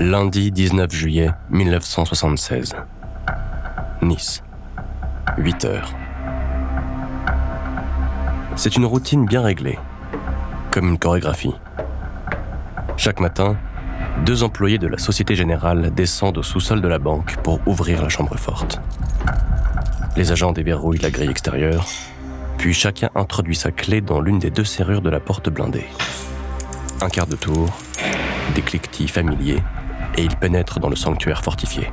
Lundi 19 juillet 1976. Nice. 8 heures. C'est une routine bien réglée, comme une chorégraphie. Chaque matin, deux employés de la Société Générale descendent au sous-sol de la banque pour ouvrir la chambre forte. Les agents déverrouillent la grille extérieure, puis chacun introduit sa clé dans l'une des deux serrures de la porte blindée. Un quart de tour, des cliquetis familiers, et ils pénètrent dans le sanctuaire fortifié.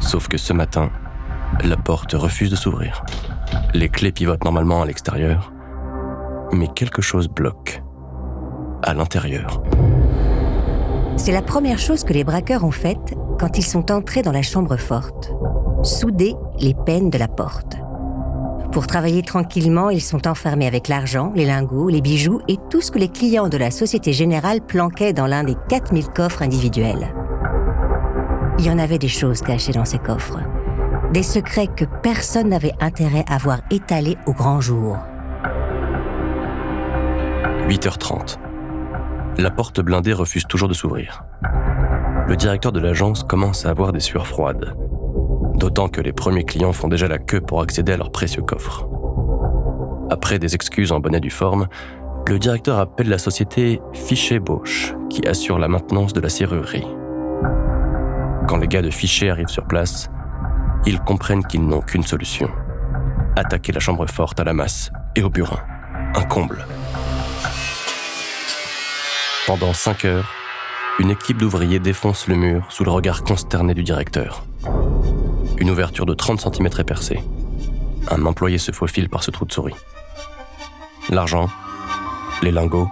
Sauf que ce matin, la porte refuse de s'ouvrir. Les clés pivotent normalement à l'extérieur, mais quelque chose bloque à l'intérieur. C'est la première chose que les braqueurs ont faite quand ils sont entrés dans la chambre forte. Souder les peines de la porte. Pour travailler tranquillement, ils sont enfermés avec l'argent, les lingots, les bijoux et tout ce que les clients de la Société Générale planquaient dans l'un des 4000 coffres individuels. Il y en avait des choses cachées dans ces coffres. Des secrets que personne n'avait intérêt à voir étalés au grand jour. 8h30. La porte blindée refuse toujours de s'ouvrir. Le directeur de l'agence commence à avoir des sueurs froides, d'autant que les premiers clients font déjà la queue pour accéder à leurs précieux coffres. Après des excuses en bonnet du forme, le directeur appelle la société Fichet Bosch, qui assure la maintenance de la serrurerie. Quand les gars de Fichet arrivent sur place, ils comprennent qu'ils n'ont qu'une solution. Attaquer la chambre forte à la masse et au burin. Un comble. Pendant 5 heures, une équipe d'ouvriers défonce le mur sous le regard consterné du directeur. Une ouverture de 30 cm est percée. Un employé se faufile par ce trou de souris. L'argent, les lingots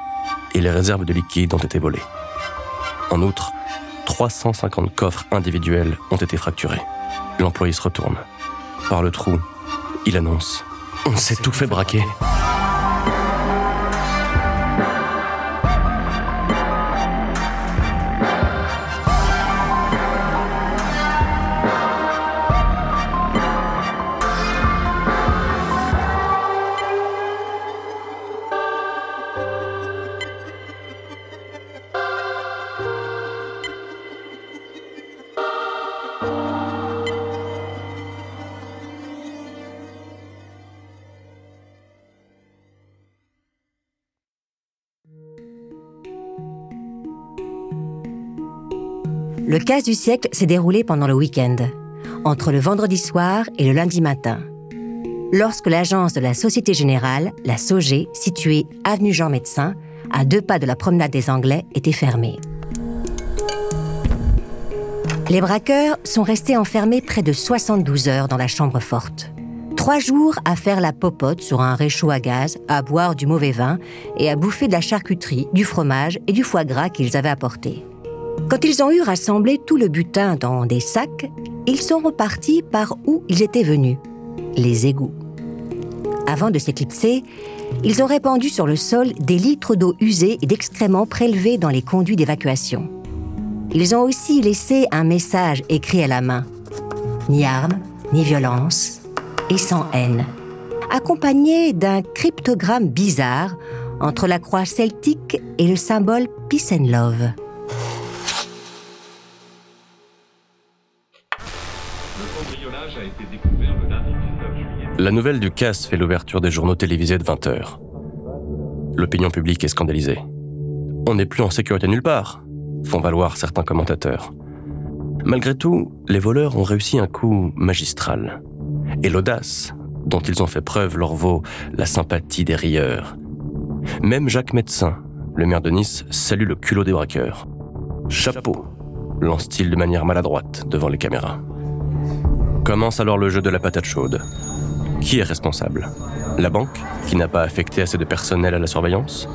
et les réserves de liquide ont été volés. En outre, 350 coffres individuels ont été fracturés. L'employé se retourne. Par le trou, il annonce ⁇ On s'est tout fait braquer !⁇ Le casse du siècle s'est déroulé pendant le week-end, entre le vendredi soir et le lundi matin. Lorsque l'agence de la Société Générale, la SOG, située avenue Jean Médecin, à deux pas de la promenade des Anglais, était fermée. Les braqueurs sont restés enfermés près de 72 heures dans la chambre forte. Trois jours à faire la popote sur un réchaud à gaz, à boire du mauvais vin et à bouffer de la charcuterie, du fromage et du foie gras qu'ils avaient apportés. Quand ils ont eu rassemblé tout le butin dans des sacs, ils sont repartis par où ils étaient venus, les égouts. Avant de s'éclipser, ils ont répandu sur le sol des litres d'eau usée et d'excréments prélevés dans les conduits d'évacuation. Ils ont aussi laissé un message écrit à la main. Ni armes, ni violence, et sans haine, accompagné d'un cryptogramme bizarre entre la croix celtique et le symbole Peace and Love. La nouvelle du casse fait l'ouverture des journaux télévisés de 20h. L'opinion publique est scandalisée. On n'est plus en sécurité nulle part, font valoir certains commentateurs. Malgré tout, les voleurs ont réussi un coup magistral. Et l'audace dont ils ont fait preuve leur vaut la sympathie des rieurs. Même Jacques Médecin, le maire de Nice, salue le culot des braqueurs. Chapeau, lance-t-il de manière maladroite devant les caméras. Commence alors le jeu de la patate chaude. Qui est responsable? La banque, qui n'a pas affecté assez de personnel à la surveillance?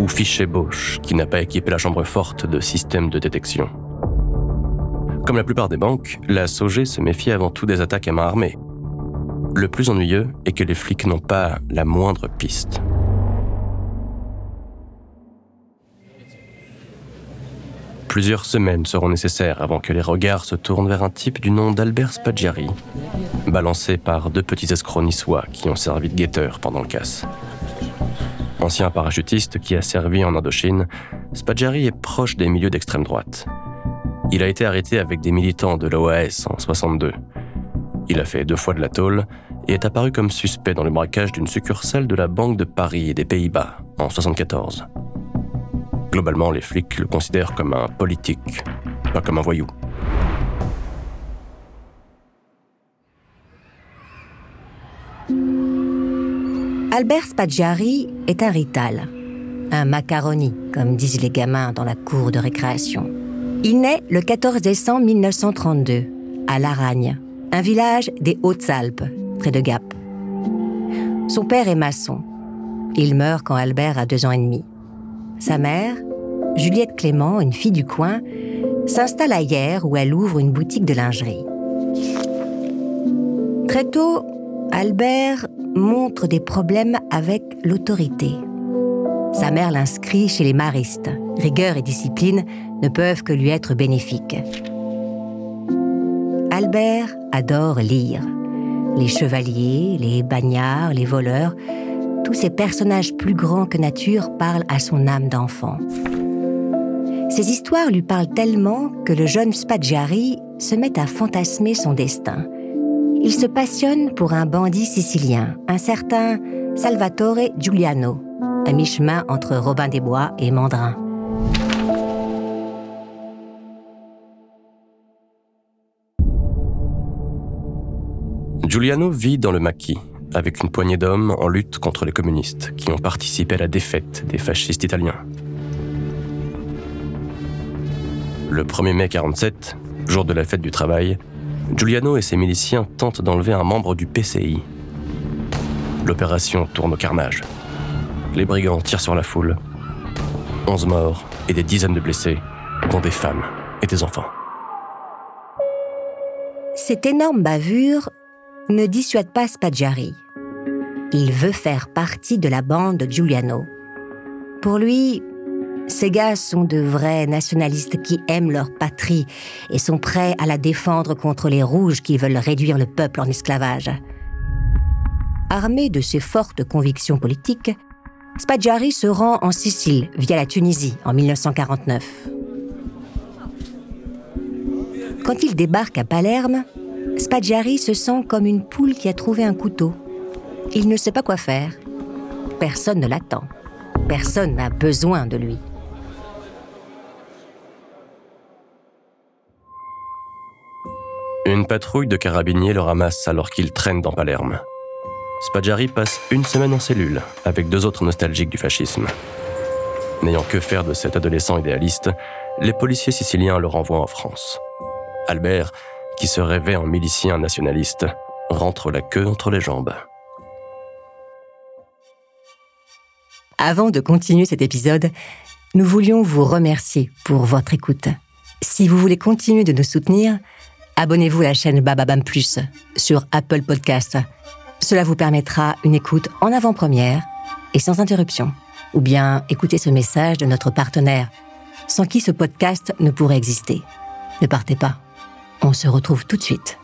Ou Fichet Bosch, qui n'a pas équipé la chambre forte de systèmes de détection? Comme la plupart des banques, la SOG se méfie avant tout des attaques à main armée. Le plus ennuyeux est que les flics n'ont pas la moindre piste. Plusieurs semaines seront nécessaires avant que les regards se tournent vers un type du nom d'Albert Spaggiari, balancé par deux petits escrocs niçois qui ont servi de guetteurs pendant le casse. Ancien parachutiste qui a servi en Indochine, Spaggiari est proche des milieux d'extrême droite. Il a été arrêté avec des militants de l'OAS en 62. Il a fait deux fois de la tôle et est apparu comme suspect dans le braquage d'une succursale de la Banque de Paris et des Pays-Bas en 74. Globalement, les flics le considèrent comme un politique, pas comme un voyou. Albert Spaggiari est un rital, un macaroni, comme disent les gamins dans la cour de récréation. Il naît le 14 décembre 1932 à Laragne, un village des Hautes-Alpes, près de Gap. Son père est maçon. Il meurt quand Albert a deux ans et demi. Sa mère, Juliette Clément, une fille du coin, s'installe à Hier où elle ouvre une boutique de lingerie. Très tôt, Albert montre des problèmes avec l'autorité. Sa mère l'inscrit chez les maristes. Rigueur et discipline ne peuvent que lui être bénéfiques. Albert adore lire. Les chevaliers, les bagnards, les voleurs, tous ces personnages plus grands que nature parlent à son âme d'enfant. Ces histoires lui parlent tellement que le jeune Spaggiari se met à fantasmer son destin. Il se passionne pour un bandit sicilien, un certain Salvatore Giuliano, à mi-chemin entre Robin des Bois et Mandrin. Giuliano vit dans le maquis, avec une poignée d'hommes en lutte contre les communistes, qui ont participé à la défaite des fascistes italiens. Le 1er mai 47, jour de la fête du travail, Giuliano et ses miliciens tentent d'enlever un membre du PCI. L'opération tourne au carnage. Les brigands tirent sur la foule. 11 morts et des dizaines de blessés, dont des femmes et des enfants. Cette énorme bavure ne dissuade pas Spaggiari. Il veut faire partie de la bande de Giuliano. Pour lui, ces gars sont de vrais nationalistes qui aiment leur patrie et sont prêts à la défendre contre les rouges qui veulent réduire le peuple en esclavage. Armé de ses fortes convictions politiques, Spaggiari se rend en Sicile via la Tunisie en 1949. Quand il débarque à Palerme, Spaggiari se sent comme une poule qui a trouvé un couteau. Il ne sait pas quoi faire. Personne ne l'attend. Personne n'a besoin de lui. Une patrouille de carabiniers le ramasse alors qu'il traîne dans Palerme. Spaggiari passe une semaine en cellule avec deux autres nostalgiques du fascisme. N'ayant que faire de cet adolescent idéaliste, les policiers siciliens le renvoient en France. Albert, qui se rêvait en milicien nationaliste, rentre la queue entre les jambes. Avant de continuer cet épisode, nous voulions vous remercier pour votre écoute. Si vous voulez continuer de nous soutenir, abonnez-vous à la chaîne Bababam Plus sur Apple Podcast. Cela vous permettra une écoute en avant-première et sans interruption. Ou bien écoutez ce message de notre partenaire, sans qui ce podcast ne pourrait exister. Ne partez pas. On se retrouve tout de suite.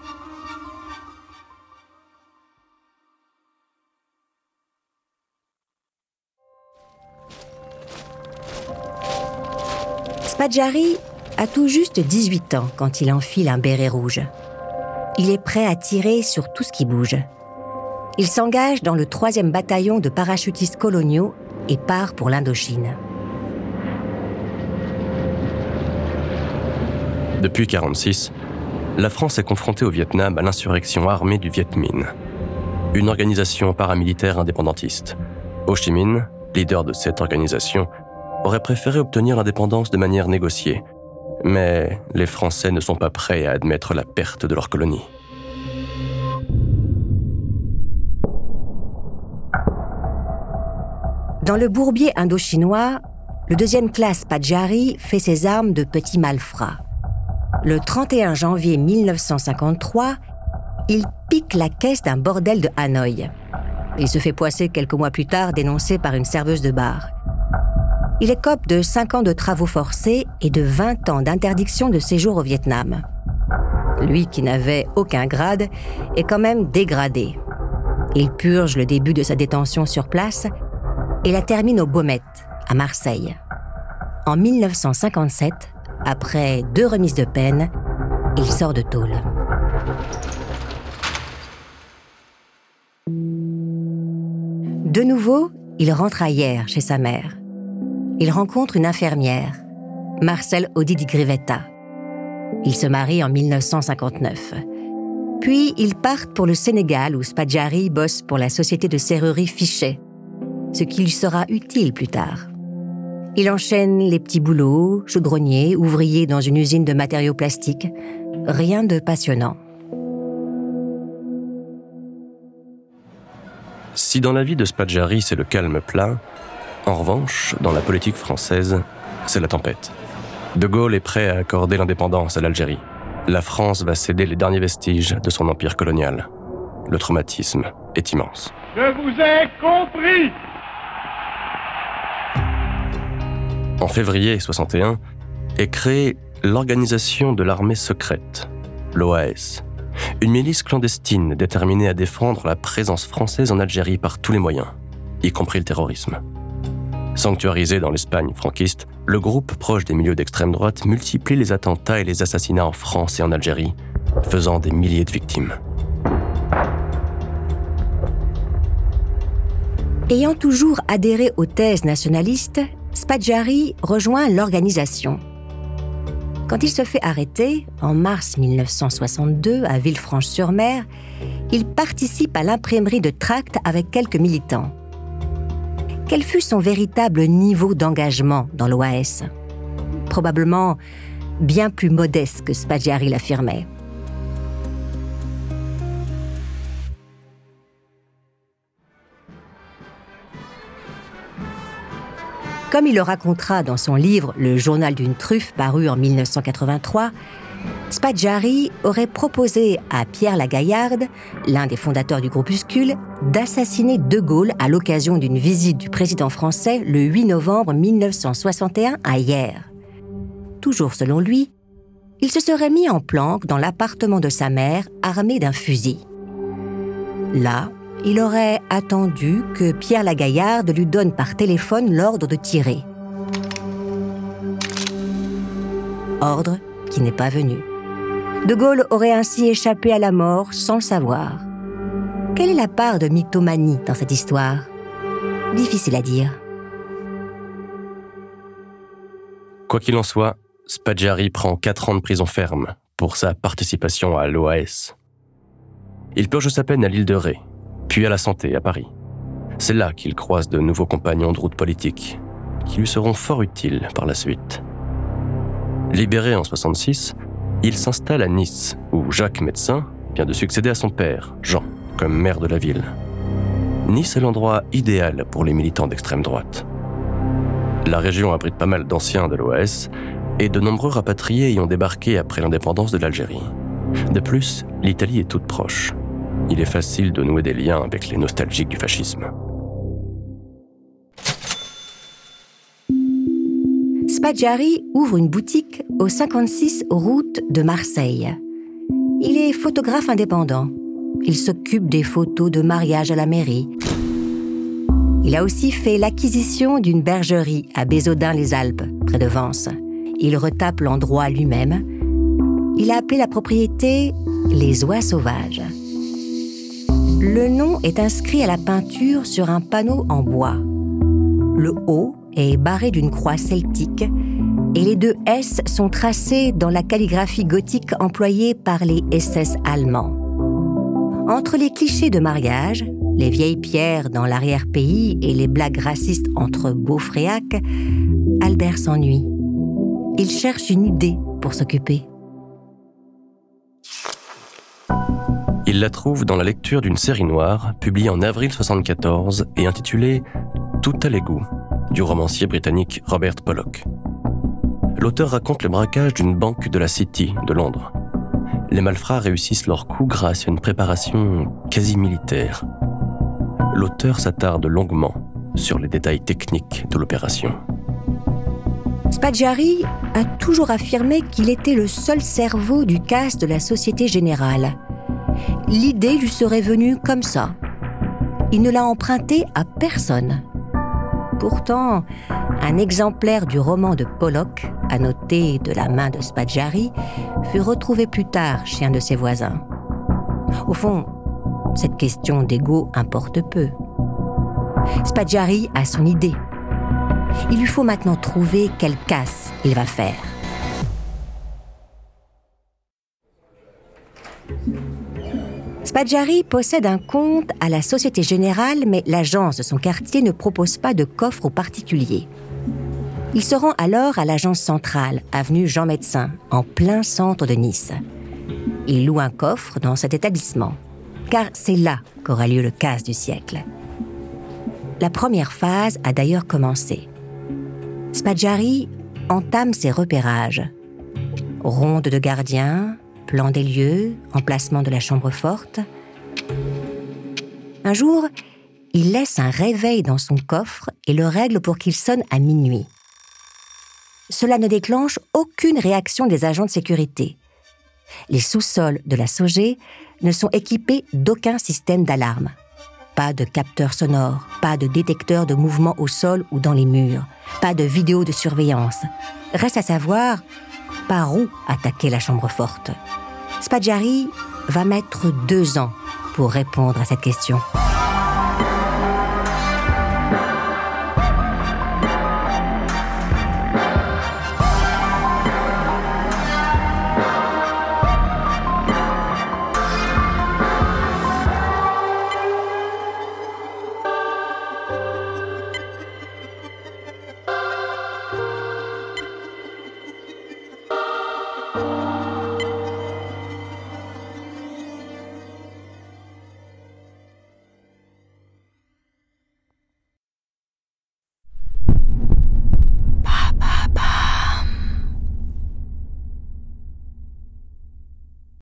Spaggiari a tout juste 18 ans quand il enfile un béret rouge. Il est prêt à tirer sur tout ce qui bouge. Il s'engage dans le 3e bataillon de parachutistes coloniaux et part pour l'Indochine. Depuis 1946, la France est confrontée au Vietnam à l'insurrection armée du Viet Minh, une organisation paramilitaire indépendantiste. Ho Chi Minh, leader de cette organisation, aurait préféré obtenir l'indépendance de manière négociée, mais les Français ne sont pas prêts à admettre la perte de leur colonie. Dans le bourbier indo-chinois, le deuxième classe Padjari fait ses armes de petits malfrats. Le 31 janvier 1953, il pique la caisse d'un bordel de Hanoï. Il se fait poisser quelques mois plus tard, dénoncé par une serveuse de bar. Il écope de 5 ans de travaux forcés et de 20 ans d'interdiction de séjour au Vietnam. Lui qui n'avait aucun grade est quand même dégradé. Il purge le début de sa détention sur place et la termine au Baumettes, à Marseille. En 1957, après deux remises de peine, il sort de tôle. De nouveau, il rentre à Hier chez sa mère. Il rencontre une infirmière, Marcel Audi di Grivetta. Ils se marient en 1959. Puis ils partent pour le Sénégal où Spadjari bosse pour la société de serrurerie Fichet, ce qui lui sera utile plus tard. Il enchaîne les petits boulots, chaudronnier, ouvrier dans une usine de matériaux plastiques. Rien de passionnant. Si dans la vie de Spadjari c'est le calme plat, en revanche, dans la politique française, c'est la tempête. De Gaulle est prêt à accorder l'indépendance à l'Algérie. La France va céder les derniers vestiges de son empire colonial. Le traumatisme est immense. Je vous ai compris En février 61 est créée l'Organisation de l'armée secrète, l'OAS, une milice clandestine déterminée à défendre la présence française en Algérie par tous les moyens, y compris le terrorisme. Sanctuarisé dans l'Espagne franquiste, le groupe proche des milieux d'extrême droite multiplie les attentats et les assassinats en France et en Algérie, faisant des milliers de victimes. Ayant toujours adhéré aux thèses nationalistes, Spadjari rejoint l'organisation. Quand il se fait arrêter, en mars 1962, à Villefranche-sur-Mer, il participe à l'imprimerie de tracts avec quelques militants. Quel fut son véritable niveau d'engagement dans l'OAS Probablement bien plus modeste que Spadjari l'affirmait. Comme il le racontera dans son livre Le journal d'une truffe paru en 1983, Spadjari aurait proposé à Pierre Lagaillarde, l'un des fondateurs du groupuscule, d'assassiner De Gaulle à l'occasion d'une visite du président français le 8 novembre 1961 à Hier. Toujours selon lui, il se serait mis en planque dans l'appartement de sa mère armé d'un fusil. Il aurait attendu que Pierre Lagaillarde lui donne par téléphone l'ordre de tirer. Ordre qui n'est pas venu. De Gaulle aurait ainsi échappé à la mort sans le savoir. Quelle est la part de mythomanie dans cette histoire? Difficile à dire. Quoi qu'il en soit, Spadjari prend 4 ans de prison ferme pour sa participation à l'OAS. Il purge sa peine à l'île de Ré, puis à la santé à Paris. C'est là qu'il croise de nouveaux compagnons de route politique, qui lui seront fort utiles par la suite. Libéré en 66, il s'installe à Nice, où Jacques Médecin vient de succéder à son père, Jean, comme maire de la ville. Nice est l'endroit idéal pour les militants d'extrême droite. La région abrite pas mal d'anciens de l'OAS et de nombreux rapatriés y ont débarqué après l'indépendance de l'Algérie. De plus, l'Italie est toute proche il est facile de nouer des liens avec les nostalgiques du fascisme. Spadjari ouvre une boutique au 56 route de Marseille. Il est photographe indépendant. Il s'occupe des photos de mariage à la mairie. Il a aussi fait l'acquisition d'une bergerie à Bézaudun-les-Alpes, près de Vence. Il retape l'endroit lui-même. Il a appelé la propriété Les Oies Sauvages. Le nom est inscrit à la peinture sur un panneau en bois. Le haut est barré d'une croix celtique et les deux S sont tracés dans la calligraphie gothique employée par les SS allemands. Entre les clichés de mariage, les vieilles pierres dans l'arrière-pays et les blagues racistes entre beaufréacs, Albert s'ennuie. Il cherche une idée pour s'occuper. Il la trouve dans la lecture d'une série noire publiée en avril 1974 et intitulée Tout à l'égout du romancier britannique Robert Pollock. L'auteur raconte le braquage d'une banque de la City de Londres. Les malfrats réussissent leur coup grâce à une préparation quasi militaire. L'auteur s'attarde longuement sur les détails techniques de l'opération. Spadjari a toujours affirmé qu'il était le seul cerveau du casse de la Société Générale l'idée lui serait venue comme ça. Il ne l'a empruntée à personne. Pourtant, un exemplaire du roman de Pollock, annoté de la main de Spadjari, fut retrouvé plus tard chez un de ses voisins. Au fond, cette question d'ego importe peu. Spadjari a son idée. Il lui faut maintenant trouver quelle casse il va faire. Spadjari possède un compte à la Société Générale, mais l'agence de son quartier ne propose pas de coffre aux particuliers. Il se rend alors à l'agence centrale, avenue Jean Médecin, en plein centre de Nice. Il loue un coffre dans cet établissement, car c'est là qu'aura lieu le casse du siècle. La première phase a d'ailleurs commencé. Spadjari entame ses repérages. Ronde de gardiens, plan des lieux, emplacement de la chambre forte. Un jour, il laisse un réveil dans son coffre et le règle pour qu'il sonne à minuit. Cela ne déclenche aucune réaction des agents de sécurité. Les sous-sols de la SOG ne sont équipés d'aucun système d'alarme. Pas de capteur sonore, pas de détecteur de mouvement au sol ou dans les murs, pas de vidéo de surveillance. Reste à savoir par où attaquer la chambre forte. Spadjari va mettre deux ans pour répondre à cette question.